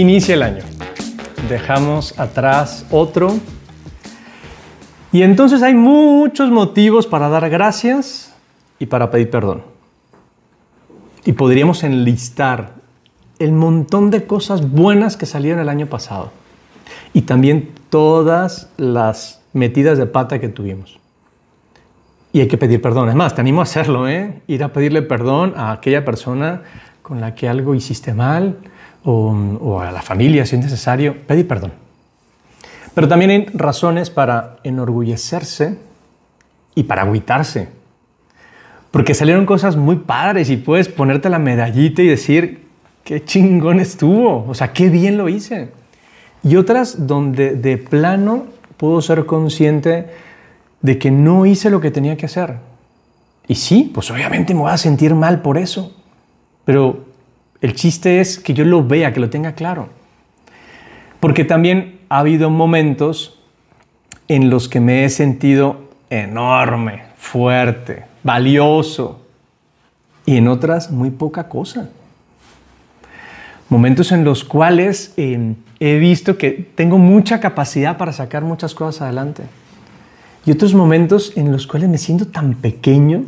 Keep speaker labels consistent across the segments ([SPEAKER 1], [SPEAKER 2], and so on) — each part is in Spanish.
[SPEAKER 1] Inicia el año. Dejamos atrás otro. Y entonces hay muchos motivos para dar gracias y para pedir perdón. Y podríamos enlistar el montón de cosas buenas que salieron el año pasado. Y también todas las metidas de pata que tuvimos. Y hay que pedir perdón. Es más, te animo a hacerlo, ¿eh? Ir a pedirle perdón a aquella persona con la que algo hiciste mal o, a la familia si es necesario. Pedir perdón. Pero también hay razones para enorgullecerse y para agüitarse. Porque salieron cosas muy padres y puedes ponerte la medallita y decir, qué chingón estuvo, o sea, qué bien lo hice. Y otras donde de plano puedo ser consciente de que no hice lo que tenía que hacer. Y sí, pues obviamente me voy a sentir mal por eso. Pero el chiste es que yo lo vea, que lo tenga claro. Porque también ha habido momentos en los que me he sentido enorme, fuerte, valioso. Y en otras muy poca cosa. Momentos en los cuales eh, he visto que tengo mucha capacidad para sacar muchas cosas adelante. Y otros momentos en los cuales me siento tan pequeño,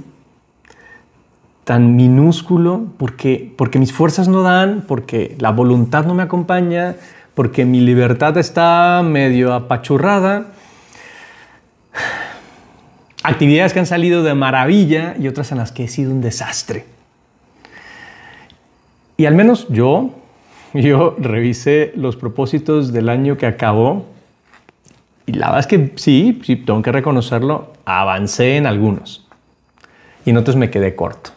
[SPEAKER 1] tan minúsculo, porque, porque mis fuerzas no dan, porque la voluntad no me acompaña, porque mi libertad está medio apachurrada. Actividades que han salido de maravilla y otras en las que he sido un desastre. Y al menos yo, yo revisé los propósitos del año que acabó y la verdad es que sí, sí, tengo que reconocerlo, avancé en algunos. Y en otros me quedé corto.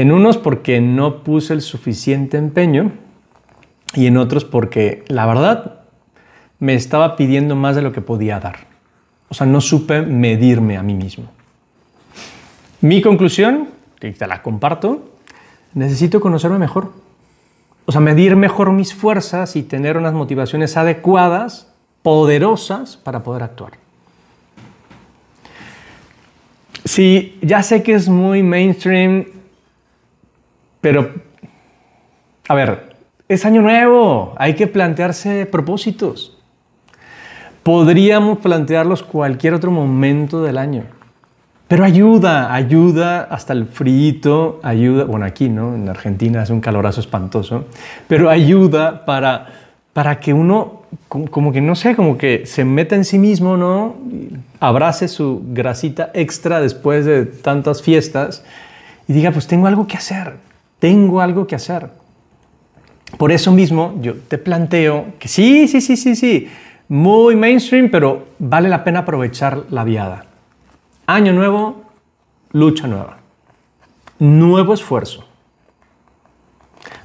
[SPEAKER 1] En unos porque no puse el suficiente empeño y en otros porque la verdad me estaba pidiendo más de lo que podía dar. O sea, no supe medirme a mí mismo. Mi conclusión, que te la comparto, necesito conocerme mejor. O sea, medir mejor mis fuerzas y tener unas motivaciones adecuadas poderosas para poder actuar. Sí, ya sé que es muy mainstream, pero, a ver, es año nuevo, hay que plantearse propósitos. Podríamos plantearlos cualquier otro momento del año. Pero ayuda, ayuda hasta el frío, ayuda, bueno, aquí, ¿no? En Argentina es un calorazo espantoso, pero ayuda para, para que uno como, que no sé, como que se meta en sí mismo, ¿no? Abrace su grasita extra después de tantas fiestas y diga, pues tengo algo que hacer, tengo algo que hacer. Por eso mismo yo te planteo que sí, sí, sí, sí, sí, muy mainstream, pero vale la pena aprovechar la viada. Año nuevo, lucha nueva. Nuevo esfuerzo.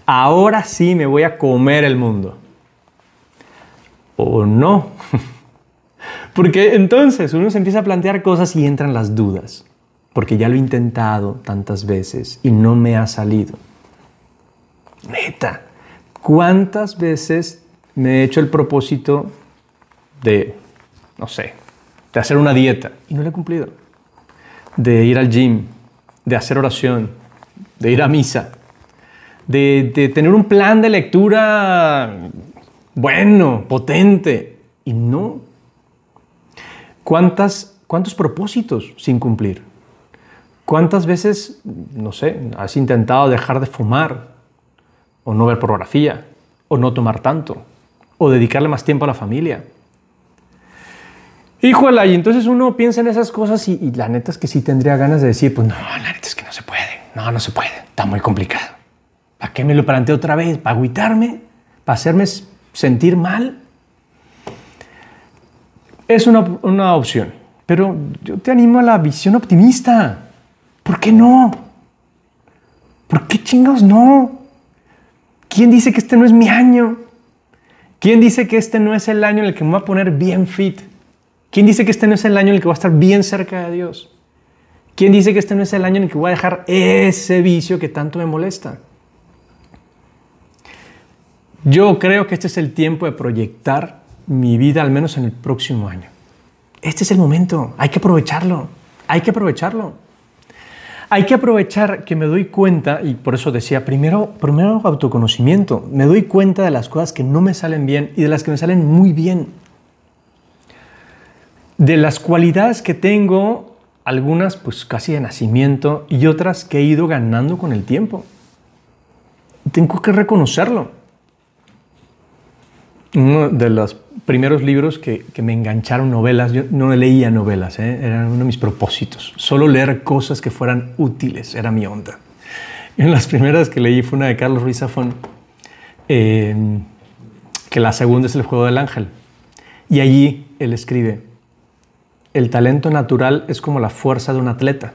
[SPEAKER 1] Ahora sí me voy a comer el mundo o no. Porque entonces uno se empieza a plantear cosas y entran las dudas, porque ya lo he intentado tantas veces y no me ha salido. Neta, ¿cuántas veces me he hecho el propósito de, no sé, de hacer una dieta y no lo he cumplido? De ir al gym, de hacer oración, de ir a misa, de, tener un plan de lectura bueno, potente. Y no. ¿Cuántas, ¿Cuántos propósitos sin cumplir? ¿Cuántas veces, no sé, has intentado dejar de fumar? ¿O no ver pornografía? ¿O no tomar tanto? ¿O dedicarle más tiempo a la familia? Híjole, y entonces uno piensa en esas cosas y, y, la neta es que sí tendría ganas de decir, pues no, la neta es que no se puede, no, no se puede, está muy complicado. ¿Para qué me lo planteo otra vez? ¿Para agüitarme? ¿Para hacerme sentir mal, es una, una opción. Pero yo te animo a la visión optimista. ¿Por qué no? ¿Por qué chingados no? ¿Quién dice que este no es mi año? ¿Quién dice que este no es el año en el que me voy a poner bien fit? ¿Quién dice que este no es el año en el que voy a estar bien cerca de Dios? ¿Quién dice que este no es el año en el que voy a dejar ese vicio que tanto me molesta? Yo creo que este es el tiempo de proyectar mi vida, al menos en el próximo año. Este es el momento, hay que aprovecharlo, hay que aprovecharlo. Hay que aprovechar que me doy cuenta, y por eso decía, primero, primero autoconocimiento, me doy cuenta de las cosas que no me salen bien y de las que me salen muy bien. De las cualidades que tengo, algunas pues casi de nacimiento y otras que he ido ganando con el tiempo. Tengo que reconocerlo. Uno de los primeros libros que, me engancharon novelas, yo no leía novelas, ¿eh? eran uno de mis propósitos. Solo leer cosas que fueran útiles, era mi onda. Y de las primeras que leí fue una de Carlos Ruiz Zafón, em, que la segunda es El Juego del Ángel. Y allí él escribe, el talento natural es como la fuerza de un atleta.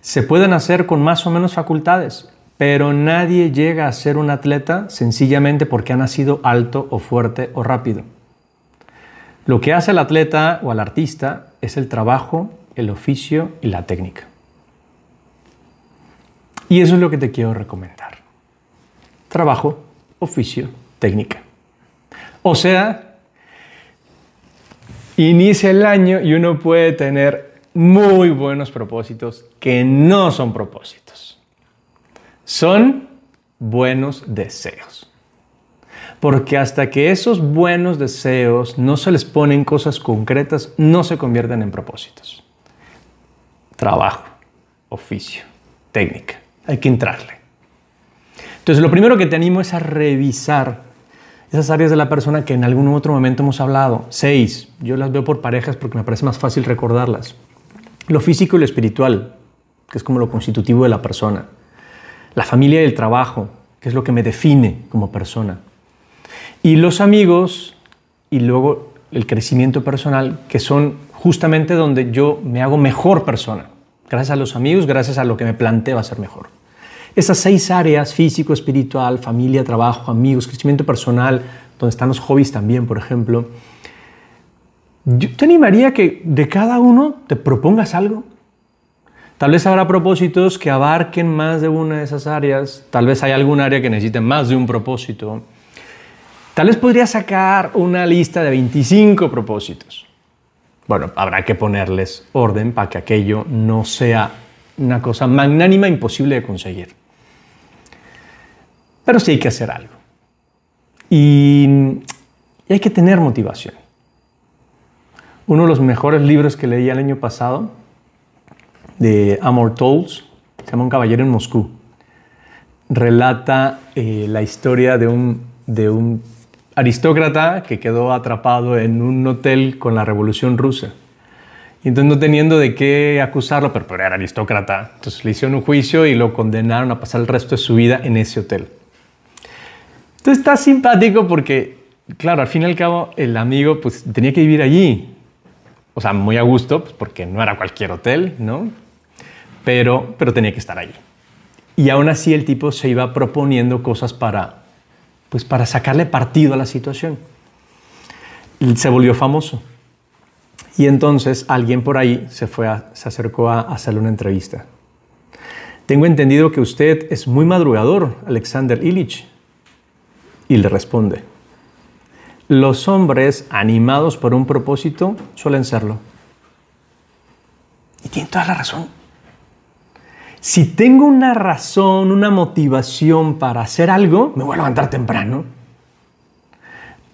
[SPEAKER 1] Se pueden hacer con más o menos facultades, pero nadie llega a ser un atleta sencillamente porque ha nacido alto o fuerte o rápido. Lo que hace al atleta o al artista es el trabajo, el oficio y la técnica. Y eso es lo que te quiero recomendar. Trabajo, oficio, técnica. O sea, inicia el año y uno puede tener muy buenos propósitos que no son propósitos son buenos deseos. Porque hasta que esos buenos deseos no se les ponen cosas concretas, no se convierten en propósitos. Trabajo, oficio, técnica. Hay que entrarle. Entonces, lo primero que te animo es a revisar esas áreas de la persona que en algún otro momento hemos hablado. Seis. Yo las veo por parejas porque me parece más fácil recordarlas. Lo físico y lo espiritual, que es como lo constitutivo de la persona la familia y el trabajo, que es lo que me define como persona. Y los amigos y luego el crecimiento personal, que son justamente donde yo me hago mejor persona. Gracias a los amigos, gracias a lo que me planteo a ser mejor. Esas seis áreas, físico, espiritual, familia, trabajo, amigos, crecimiento personal, donde están los hobbies también, por ejemplo, yo te animaría que de cada uno te propongas algo Tal vez habrá propósitos que abarquen más de una de esas áreas, tal vez hay algún área que necesite más de un propósito. Tal vez podría sacar una lista de 25 propósitos. Bueno, habrá que ponerles orden para que aquello no sea una cosa magnánima imposible de conseguir. Pero sí hay que hacer algo. Y, y hay que tener motivación. Uno de los mejores libros que leí el año pasado de Amor Tolls, se llama Un caballero en Moscú. Relata eh, la historia de un, de un aristócrata que quedó atrapado en un hotel con la revolución rusa. Y entonces no teniendo de qué acusarlo, pero, pero, era aristócrata, entonces le hicieron un juicio y lo condenaron a pasar el resto de su vida en ese hotel. Entonces está simpático porque, claro, al fin y al cabo el amigo pues tenía que vivir allí. O sea, muy a gusto, pues, porque no era cualquier hotel, ¿no? Pero, pero tenía que estar ahí. Y aún así el tipo se iba proponiendo cosas para, pues para sacarle partido a la situación. se volvió famoso. Y entonces alguien por ahí se, fue se acercó a hacerle una entrevista. Tengo entendido que usted es muy madrugador, Alexander Illich. Y le responde, los hombres animados por un propósito suelen serlo. Y tiene toda la razón. Si tengo una razón, una motivación para hacer algo, me voy a levantar temprano.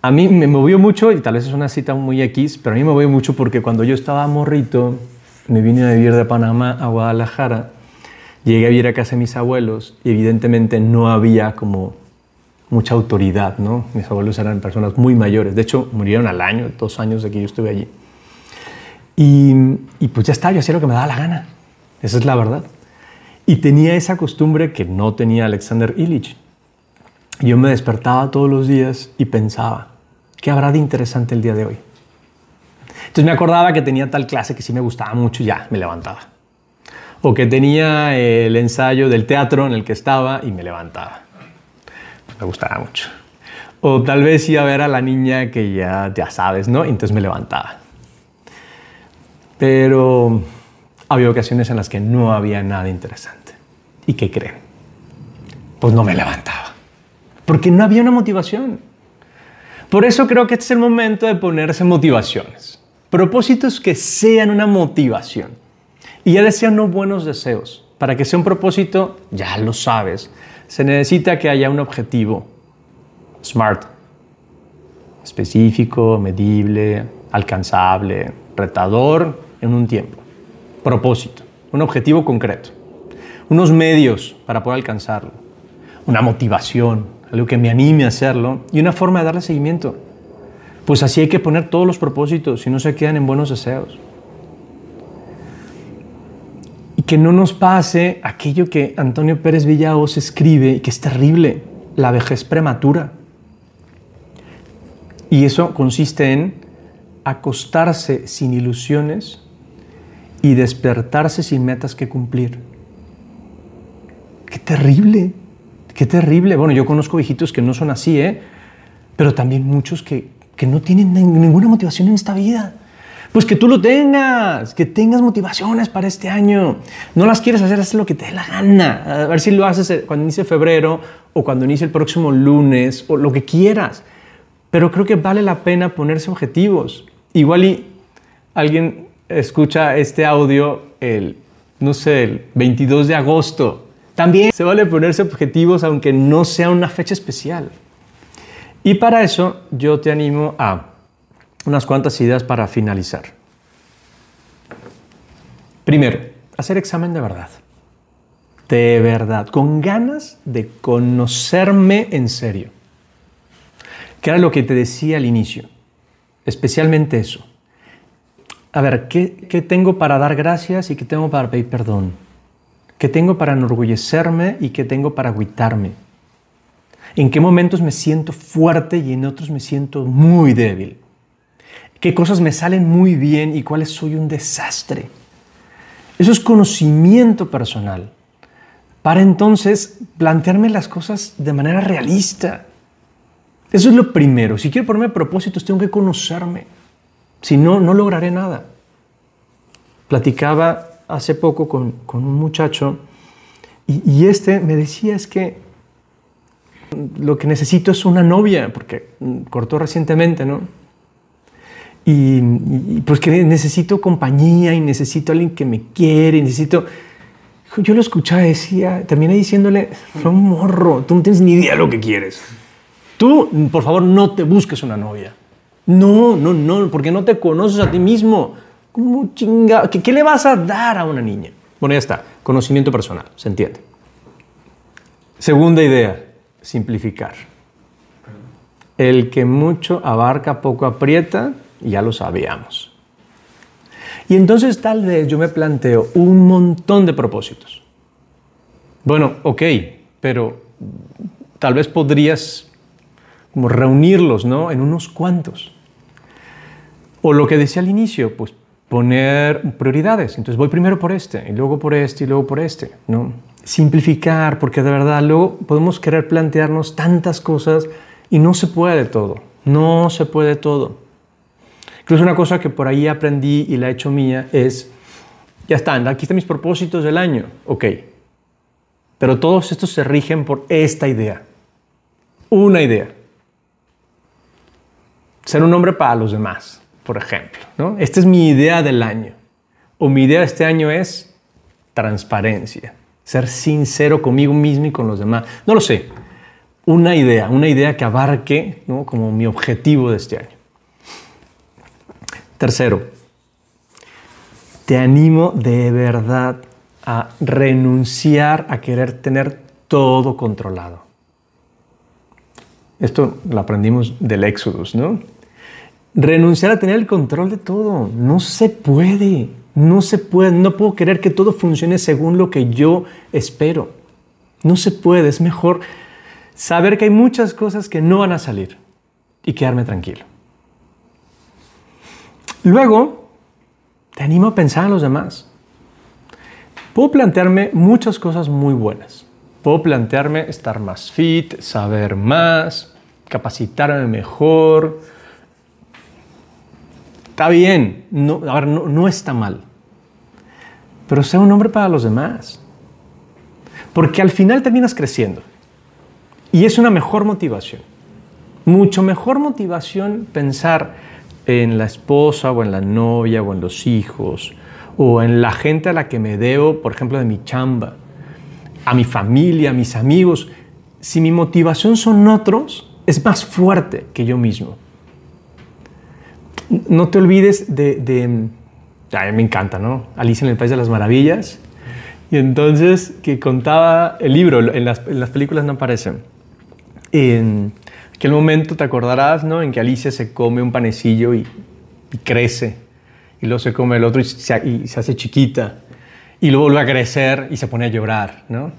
[SPEAKER 1] A mí me movió mucho, y tal vez es una cita muy X, pero a mí me movió mucho porque cuando yo estaba morrito, me vine a vivir de Panamá a Guadalajara, llegué a vivir a casa de mis abuelos y evidentemente no había como mucha autoridad, ¿no? Mis abuelos eran personas muy mayores, de hecho murieron al año, dos años de que yo estuve allí. Y, y pues ya está, yo hacía lo que me daba la gana, esa es la verdad. Y tenía esa costumbre que no tenía Alexander Illich. Yo me despertaba todos los días y pensaba, ¿qué habrá de interesante el día de hoy? Entonces me acordaba que tenía tal clase que sí me gustaba mucho y ya me levantaba. O que tenía el ensayo del teatro en el que estaba y me levantaba. me gustaba mucho. O tal vez iba a ver a la niña que ya, ya sabes, ¿no? Entonces me levantaba. Pero había ocasiones en las que no había nada interesante. ¿Y qué creen? Pues no me levantaba. Porque no había una motivación. Por eso creo que este es el momento de ponerse motivaciones. Propósitos que sean una motivación. Y ya decía no buenos deseos. para que sea un propósito, ya lo sabes, se necesita que haya un objetivo SMART, específico, medible, alcanzable, retador en un tiempo. Propósito, un objetivo concreto. Unos medios para poder alcanzarlo. Una motivación, algo que me anime a hacerlo y una forma de darle seguimiento. Pues así hay que poner todos los propósitos si no se quedan en buenos deseos. Y que no nos pase aquello que Antonio Pérez Villaos escribe y que es terrible, la vejez prematura. Y eso consiste en acostarse sin ilusiones y despertarse sin metas que cumplir. Qué terrible, qué terrible. Bueno, yo conozco viejitos que no son así, ¿eh? Pero también muchos que, que no tienen ninguna motivación en esta vida. Pues que tú lo tengas, que tengas motivaciones para este año. No las quieres hacer, haz lo que te dé la gana. A ver si lo haces cuando inicie febrero o cuando inicie el próximo lunes o lo que quieras. Pero creo que vale la pena ponerse objetivos. Igual y alguien escucha este audio el, no sé, el 22 de agosto. También se vale ponerse objetivos aunque no sea una fecha especial. Y para eso yo te animo a unas cuantas ideas para finalizar. Primero, hacer examen de verdad. De verdad, con ganas de conocerme en serio. Que era lo que te decía al inicio. Especialmente eso. A ver, ¿qué, ¿qué, tengo para dar gracias y qué tengo para pedir perdón? ¿Qué tengo para enorgullecerme y qué tengo para agüitarme? ¿En qué momentos me siento fuerte y en otros me siento muy débil? ¿Qué cosas me salen muy bien y cuáles soy un desastre? Eso es conocimiento personal. Para entonces plantearme las cosas de manera realista. Eso es lo primero. Si quiero ponerme propósitos, tengo que conocerme. Si no, no lograré nada. Platicaba hace poco con, con un muchacho y, y, este me decía es que lo que necesito es una novia, porque cortó recientemente, ¿no? Y, pues que necesito compañía y necesito alguien que me quiere, y necesito... Yo lo escuchaba, decía, terminé diciéndole, no morro, tú no tienes ni idea de lo que quieres. Tú, por favor, no te busques una novia. No, no, no, porque no te conoces a ti mismo. ¿Cómo chinga? ¿Qué, ¿Qué, le vas a dar a una niña? Bueno, ya está. Conocimiento personal, se entiende. Segunda idea, simplificar. El que mucho abarca, poco aprieta, ya lo sabíamos. Y entonces tal vez yo me planteo un montón de propósitos. Bueno, ok, pero tal vez podrías como reunirlos, ¿no? En unos cuantos. O lo que decía al inicio, pues poner prioridades. Entonces voy primero por este, y luego por este, y luego por este, ¿no? Simplificar, porque de verdad luego podemos querer plantearnos tantas cosas y no se puede todo, no se puede todo. Incluso una cosa que por ahí aprendí y la he hecho mía es, ya están, aquí están mis propósitos del año, ok, pero todos estos se rigen por esta idea, una idea ser un hombre para los demás, por ejemplo. ¿no? Esta es mi idea del año. O mi idea de este año es transparencia, ser sincero conmigo mismo y con los demás. No lo sé. Una idea, una idea que abarque ¿no? como mi objetivo de este año. Tercero, te animo de verdad a renunciar a querer tener todo controlado. Esto lo aprendimos del Éxodus, ¿no? Renunciar a tener el control de todo. No se puede, no se puede, no puedo querer que todo funcione según lo que yo espero. No se puede, es mejor saber que hay muchas cosas que no van a salir y quedarme tranquilo. Luego, te animo a pensar en los demás. Puedo plantearme muchas cosas muy buenas. Puedo plantearme estar más fit, saber más, capacitarme mejor, Está bien, no, a no, no está mal. Pero sea un hombre para los demás. Porque al final terminas creciendo. Y es una mejor motivación. Mucho mejor motivación pensar en la esposa o en la novia o en los hijos o en la gente a la que me debo, por ejemplo, de mi chamba, a mi familia, a mis amigos, si mi motivación son otros, es más fuerte que yo mismo. No te olvides de... a mí me encanta, ¿no? Alicia en el País de las Maravillas. Y entonces, que contaba el libro, en las, películas no aparecen. En aquel momento te acordarás, ¿no? En que Alicia se come un panecillo y, crece. Y luego se come el otro y se, y hace chiquita. Y luego vuelve a crecer y se pone a llorar, ¿no?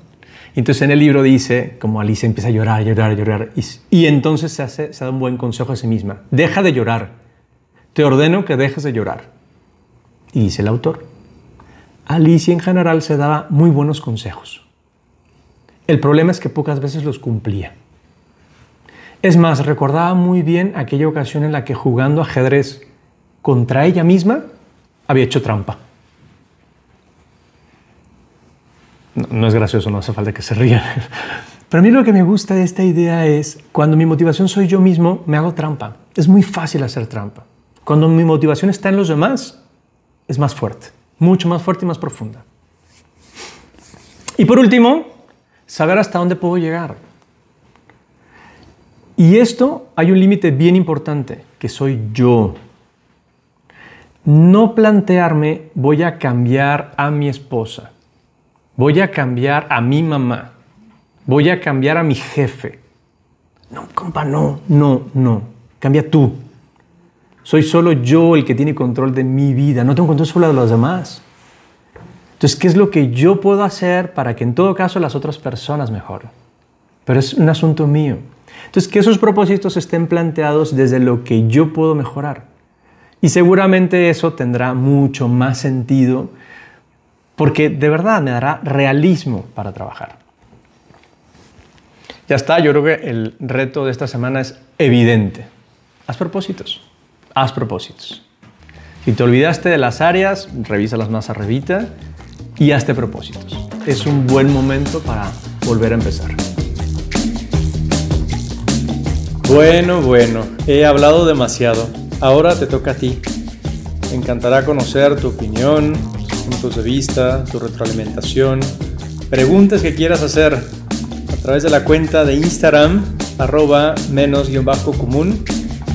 [SPEAKER 1] entonces en el libro dice, como Alicia empieza a llorar, llorar, llorar, y, entonces se, hace, se da un buen consejo a sí misma. Deja de llorar. Te ordeno que dejes de llorar. Y dice el autor, Alicia en general se daba muy buenos consejos. El problema es que pocas veces los cumplía. Es más, recordaba muy bien aquella ocasión en la que jugando ajedrez contra ella misma había hecho trampa. No, es gracioso, no hace falta que se rían. Pero a mí lo que me gusta de esta idea es, cuando mi motivación soy yo mismo, me hago trampa. Es muy fácil hacer trampa. Cuando mi motivación está en los demás, es más fuerte, mucho más fuerte y más profunda. Y por último, saber hasta dónde puedo llegar. Y esto hay un límite bien importante, que soy yo. No plantearme voy a cambiar a mi esposa voy a cambiar a mi mamá, voy a cambiar a mi jefe. No, compa, no, no, no. Cambia tú. Soy solo yo el que tiene control de mi vida, no tengo control solo de los demás. Entonces, ¿qué es lo que yo puedo hacer para que en todo caso las otras personas mejoren? Pero es un asunto mío. Entonces, que esos propósitos estén planteados desde lo que yo puedo mejorar. Y seguramente eso tendrá mucho más sentido porque de verdad me dará realismo para trabajar. Ya está, yo creo que el reto de esta semana es evidente. Haz propósitos, haz propósitos. Si te olvidaste de las áreas, revísalas más arribita y hazte propósitos. Es un buen momento para volver a empezar. Bueno, bueno, he hablado demasiado. Ahora te toca a ti. Me encantará conocer tu opinión, puntos de vista, tu retroalimentación, preguntas que quieras hacer a través de la cuenta de Instagram, arroba menos guion bajo común.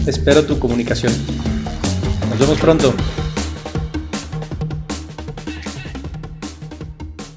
[SPEAKER 1] Espero tu comunicación. Nos vemos pronto.